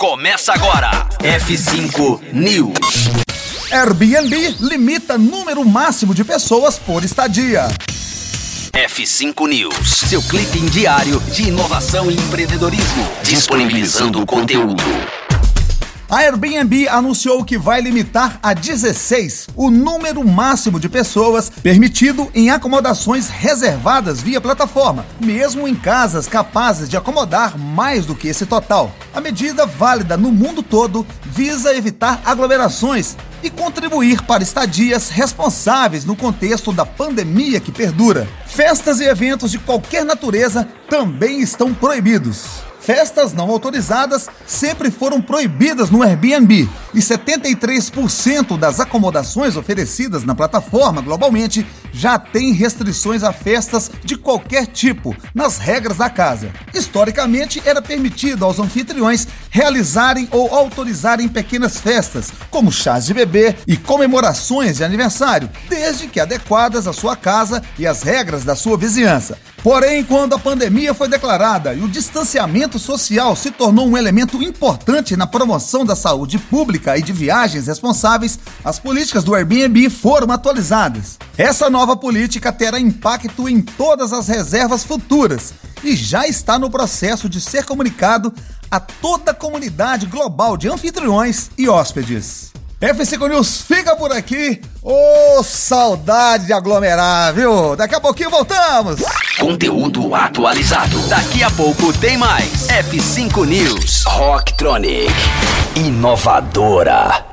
Começa agora. F5 News. Airbnb limita número máximo de pessoas por estadia. F5 News, seu clipe diário de inovação e empreendedorismo, disponibilizando o conteúdo. A Airbnb anunciou que vai limitar a 16 o número máximo de pessoas permitido em acomodações reservadas via plataforma, mesmo em casas capazes de acomodar mais do que esse total. A medida, válida no mundo todo, visa evitar aglomerações e contribuir para estadias responsáveis no contexto da pandemia que perdura. Festas e eventos de qualquer natureza também estão proibidos. Festas não autorizadas sempre foram proibidas no Airbnb e 73% das acomodações oferecidas na plataforma globalmente já têm restrições a festas de qualquer tipo nas regras da casa. Historicamente, era permitido aos anfitriões realizarem ou autorizarem pequenas festas, como chás de bebê e comemorações de aniversário, desde que adequadas à sua casa e às regras da sua vizinhança. Porém, quando a pandemia foi declarada e o distanciamento social se tornou um elemento importante na promoção da saúde pública e de viagens responsáveis, as políticas do Airbnb foram atualizadas. Essa nova política terá impacto em todas as reservas futuras e já está no processo de ser comunicado a toda a comunidade global de anfitriões e hóspedes. F5 News fica por aqui. Ô, oh, saudade de aglomerar, viu? Daqui a pouquinho voltamos. Conteúdo atualizado. Daqui a pouco tem mais. F5 News. Rocktronic. Inovadora.